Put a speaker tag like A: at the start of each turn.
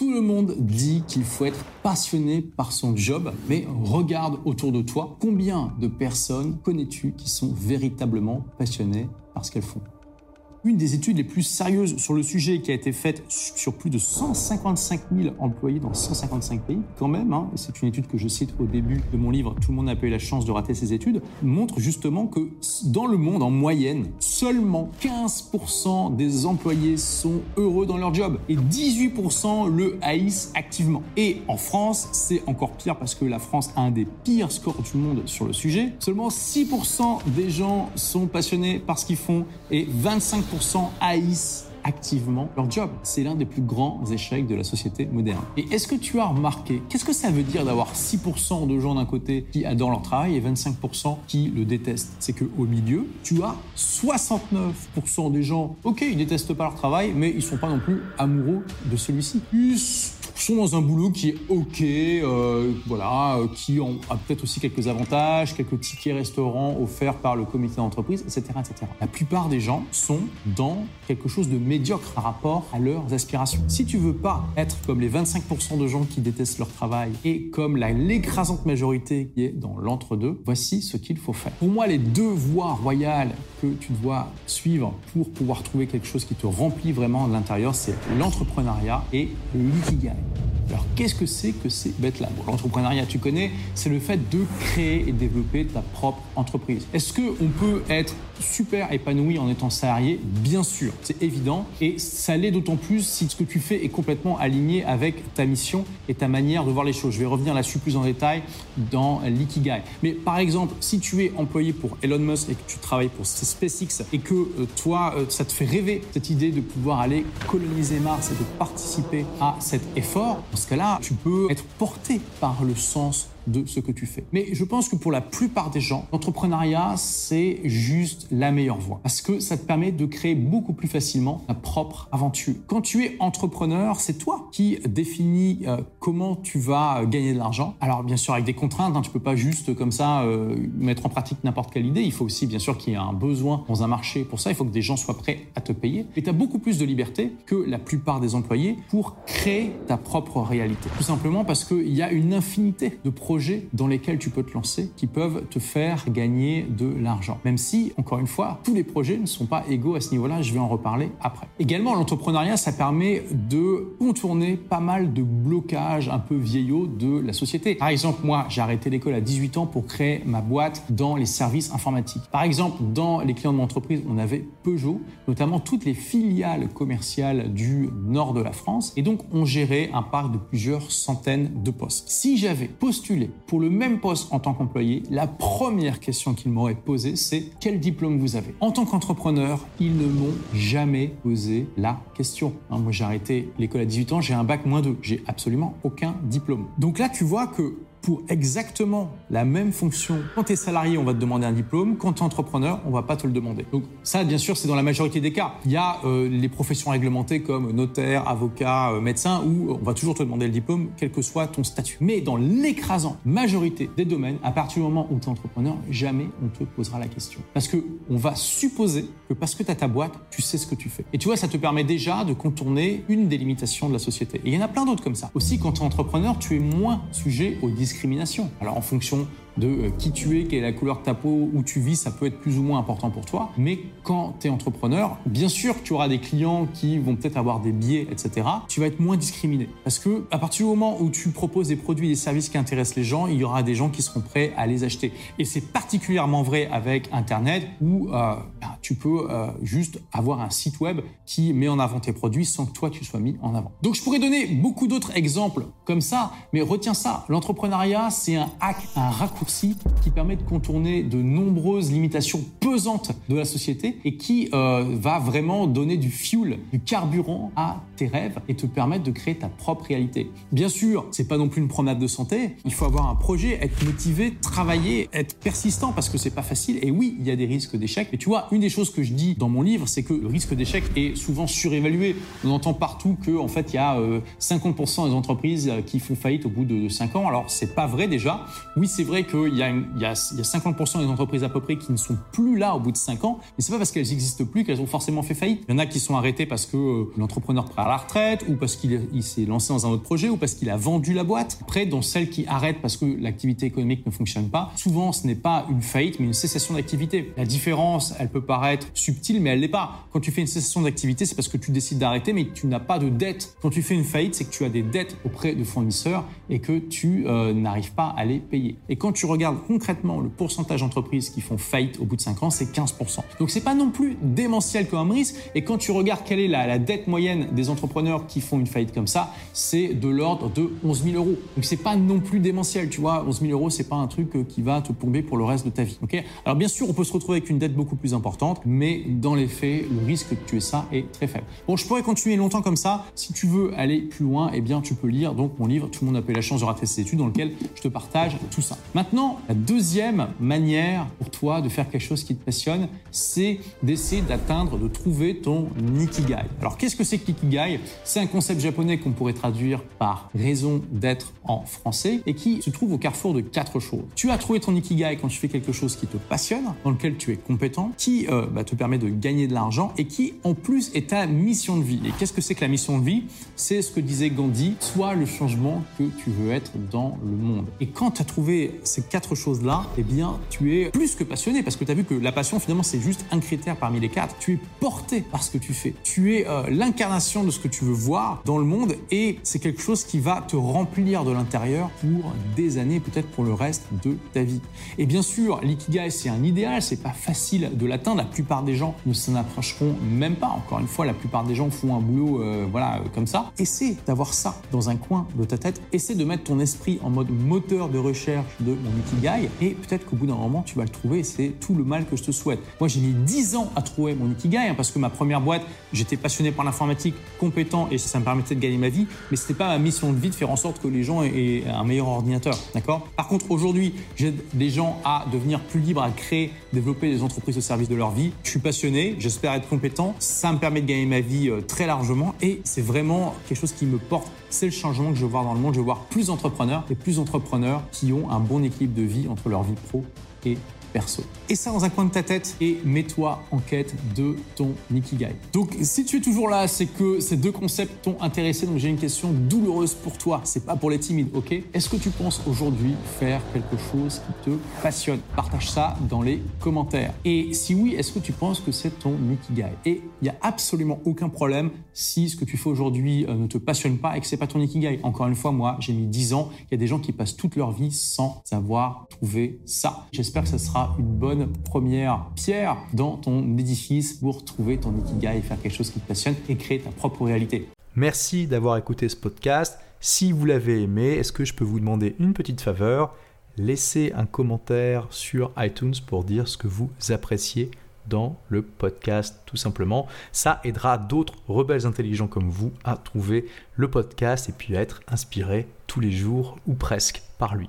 A: Tout le monde dit qu'il faut être passionné par son job, mais regarde autour de toi, combien de personnes connais-tu qui sont véritablement passionnées par ce qu'elles font une des études les plus sérieuses sur le sujet qui a été faite sur plus de 155 000 employés dans 155 pays, quand même, hein, c'est une étude que je cite au début de mon livre, tout le monde n'a pas eu la chance de rater ces études, montre justement que dans le monde, en moyenne, seulement 15% des employés sont heureux dans leur job et 18% le haïssent activement. Et en France, c'est encore pire parce que la France a un des pires scores du monde sur le sujet. Seulement 6% des gens sont passionnés par ce qu'ils font et 25 haïssent activement leur job. C'est l'un des plus grands échecs de la société moderne. Et est-ce que tu as remarqué, qu'est-ce que ça veut dire d'avoir 6% de gens d'un côté qui adorent leur travail et 25% qui le détestent? C'est que au milieu, tu as 69% des gens, ok, ils détestent pas leur travail, mais ils sont pas non plus amoureux de celui-ci sont dans un boulot qui est ok, euh, voilà, euh, qui a peut-être aussi quelques avantages, quelques tickets restaurants offerts par le comité d'entreprise, etc., etc. La plupart des gens sont dans quelque chose de médiocre par rapport à leurs aspirations. Si tu veux pas être comme les 25% de gens qui détestent leur travail et comme l'écrasante majorité qui est dans l'entre-deux, voici ce qu'il faut faire. Pour moi, les deux voies royales que tu dois suivre pour pouvoir trouver quelque chose qui te remplit vraiment de l'intérieur, c'est l'entrepreneuriat et l'ikigai. Alors qu'est-ce que c'est que ces bêtes-là L'entrepreneuriat, tu connais, c'est le fait de créer et développer ta propre entreprise. Est-ce qu'on peut être super épanoui en étant salarié Bien sûr, c'est évident. Et ça l'est d'autant plus si ce que tu fais est complètement aligné avec ta mission et ta manière de voir les choses. Je vais revenir là-dessus plus en détail dans l'ikigai. Mais par exemple, si tu es employé pour Elon Musk et que tu travailles pour SpaceX et que euh, toi, euh, ça te fait rêver cette idée de pouvoir aller coloniser Mars et de participer à cet effort, dans ce cas-là, tu peux être porté par le sens de ce que tu fais. Mais je pense que pour la plupart des gens, l'entrepreneuriat, c'est juste la meilleure voie. Parce que ça te permet de créer beaucoup plus facilement ta propre aventure. Quand tu es entrepreneur, c'est toi qui définis euh, comment tu vas gagner de l'argent. Alors bien sûr avec des contraintes, hein, tu peux pas juste comme ça euh, mettre en pratique n'importe quelle idée. Il faut aussi bien sûr qu'il y ait un besoin dans un marché. Pour ça, il faut que des gens soient prêts à te payer. Et tu as beaucoup plus de liberté que la plupart des employés pour créer ta propre réalité. Tout simplement parce qu'il y a une infinité de projets dans lesquels tu peux te lancer qui peuvent te faire gagner de l'argent. Même si, encore une fois, tous les projets ne sont pas égaux à ce niveau-là, je vais en reparler après. Également, l'entrepreneuriat, ça permet de contourner pas mal de blocages un peu vieillots de la société. Par exemple, moi, j'ai arrêté l'école à 18 ans pour créer ma boîte dans les services informatiques. Par exemple, dans les clients de mon entreprise, on avait Peugeot, notamment toutes les filiales commerciales du nord de la France, et donc on gérait un parc de plusieurs centaines de postes. Si j'avais postulé pour le même poste en tant qu'employé, la première question qu'ils m'auraient posée, c'est quel diplôme vous avez? En tant qu'entrepreneur, ils ne m'ont jamais posé la question. Hein, moi, j'ai arrêté l'école à 18 ans, j'ai un bac moins 2, j'ai absolument aucun diplôme. Donc là, tu vois que pour exactement la même fonction. Quand tu es salarié, on va te demander un diplôme. Quand tu es entrepreneur, on va pas te le demander. Donc ça, bien sûr, c'est dans la majorité des cas. Il y a euh, les professions réglementées comme notaire, avocat, euh, médecin, où on va toujours te demander le diplôme, quel que soit ton statut. Mais dans l'écrasante majorité des domaines, à partir du moment où tu es entrepreneur, jamais on te posera la question. Parce que on va supposer que parce que tu as ta boîte, tu sais ce que tu fais. Et tu vois, ça te permet déjà de contourner une des limitations de la société. Et il y en a plein d'autres comme ça. Aussi, quand tu es entrepreneur, tu es moins sujet aux Alors en fonction de euh, qui tu es, quelle est la couleur de ta peau, où tu vis, ça peut être plus ou moins important pour toi. Mais quand tu es entrepreneur, bien sûr, tu auras des clients qui vont peut-être avoir des biais, etc. Tu vas être moins discriminé. Parce que à partir du moment où tu proposes des produits des services qui intéressent les gens, il y aura des gens qui seront prêts à les acheter. Et c'est particulièrement vrai avec Internet où euh, ben, tu peux euh, juste avoir un site web qui met en avant tes produits sans que toi tu sois mis en avant. Donc je pourrais donner beaucoup d'autres exemples comme ça, mais retiens ça, l'entrepreneuriat c'est un hack, un raccourci qui permet de contourner de nombreuses limitations pesantes de la société et qui euh, va vraiment donner du fuel, du carburant à tes rêves et te permettre de créer ta propre réalité. Bien sûr, c'est pas non plus une promenade de santé, il faut avoir un projet, être motivé, travailler, être persistant parce que c'est pas facile et oui, il y a des risques d'échec, mais tu vois, une des choses que je dis dans mon livre, c'est que le risque d'échec est souvent surévalué. On entend partout que en fait, il y a 50% euh, des entreprises euh, qui font faillite au bout de 5 ans. Alors, c'est pas vrai déjà. Oui, c'est vrai il y a 50% des entreprises à peu près qui ne sont plus là au bout de 5 ans, mais c'est pas parce qu'elles n'existent plus qu'elles ont forcément fait faillite. Il y en a qui sont arrêtés parce que euh, l'entrepreneur prend à la retraite, ou parce qu'il s'est lancé dans un autre projet, ou parce qu'il a vendu la boîte. Après, dans celles qui arrêtent parce que l'activité économique ne fonctionne pas, souvent ce n'est pas une faillite, mais une cessation d'activité. La différence, elle peut paraître subtile, mais elle l'est pas. Quand tu fais une cessation d'activité, c'est parce que tu décides d'arrêter, mais tu n'as pas de dette. Quand tu fais une faillite, c'est que tu as des dettes auprès de fournisseurs et que tu euh, n'arrives pas à les payer. Et quand tu regardes concrètement le pourcentage d'entreprises qui font faillite au bout de 5 ans, c'est 15%. Donc c'est pas non plus démentiel comme risque. Et quand tu regardes quelle est la, dette moyenne des entrepreneurs qui font une faillite comme ça, c'est de l'ordre de 11 000 euros. Donc c'est pas non plus démentiel, tu vois. 11 000 euros, c'est pas un truc euh, qui va te plomber pour le reste de ta vie. Ok? Alors bien sûr, on peut se retrouver avec une dette beaucoup plus importante, mais dans les faits, le risque que tu aies ça est très faible. Bon, je pourrais continuer longtemps comme ça. Si tu veux aller plus loin, eh bien tu peux lire donc mon livre Tout le monde a eu la chance de rater ses études, dans lequel je te partage tout ça. Maintenant, la deuxième manière pour toi de faire quelque chose qui te passionne, c'est d'essayer d'atteindre, de trouver ton Nikigai. Alors qu'est-ce que c'est que Nikigai C'est un concept japonais qu'on pourrait traduire par raison d'être en français et qui se trouve au carrefour de quatre choses. Tu as trouvé ton Nikigai quand tu fais quelque chose qui te passionne, dans lequel tu es compétent, qui euh, bah, te permet de gagner de l'argent et qui en plus est ta mission de vie. Et qu'est-ce que c'est que la mission de vie? C'est ce que disait Gandhi, soit le changement que tu veux être dans le monde. Et quand tu as trouvé ces quatre choses-là, eh bien tu es plus que passionné parce que tu as vu que la passion finalement c'est juste un critère parmi les quatre. Tu es porté par ce que tu fais. Tu es euh, l'incarnation de ce que tu veux voir dans le monde et c'est quelque chose qui va te remplir de l'intérieur pour des années, peut-être pour le reste de ta vie. Et bien sûr, l'ikigai c'est un idéal, c'est pas facile de l'atteindre. La plupart des gens ne s'en approcheront même pas. Encore une fois, la plupart des gens font un boulot euh, voilà euh, comme ça. Essaie d'avoir ça dans un coin de ta tête. Essaie de mettre ton esprit en mode moteur de recherche de mon ikigai et peut-être qu'au bout d'un moment tu vas le trouver. C'est tout le mal que je te souhaite. Moi j'ai mis 10 ans à trouver mon ikigai hein, parce que ma première boîte, j'étais passionné par l'informatique, compétent et ça me permettait de gagner ma vie, mais c'était pas ma mission de vie de faire en sorte que les gens aient un meilleur ordinateur. D'accord? Par contre, aujourd'hui, j'aide des gens à devenir plus libres, à créer, développer des entreprises au service de leur vie. Je suis passionné, j'espère être compétent. Ça me permet de gagner ma vie euh, très largement et c'est vraiment quelque chose qui me porte. C'est le changement que je veux voir dans le monde. Je veux voir plus d'entrepreneurs et plus d'entrepreneurs qui ont un bon équilibre de vie entre leur vie pro et perso. Et ça dans un coin de ta tête et mets-toi en quête de ton Nikigai. Donc si tu es toujours là, c'est que ces deux concepts t'ont intéressé. Donc j'ai une question douloureuse pour toi. C'est pas pour les timides, ok? Est-ce que tu penses aujourd'hui faire quelque chose qui te passionne? Partage ça dans les commentaires. Et si oui, est-ce que tu penses que c'est ton Nikigai Et il n'y a absolument aucun problème si ce que tu fais aujourd'hui euh, ne te passionne pas et que c'est pas ton Ikigai. Encore une fois, moi, j'ai mis 10 ans. Il y a des gens qui passent toute leur vie sans avoir trouvé ça. J'espère que ça sera une bonne première pierre dans ton édifice pour trouver ton ikigai et faire quelque chose qui te passionne et créer ta propre réalité.
B: Merci d'avoir écouté ce podcast. Si vous l'avez aimé, est-ce que je peux vous demander une petite faveur? Laissez un commentaire sur iTunes pour dire ce que vous appréciez dans le podcast tout simplement. Ça aidera d'autres rebelles intelligents comme vous à trouver le podcast et puis à être inspirés tous les jours ou presque par lui.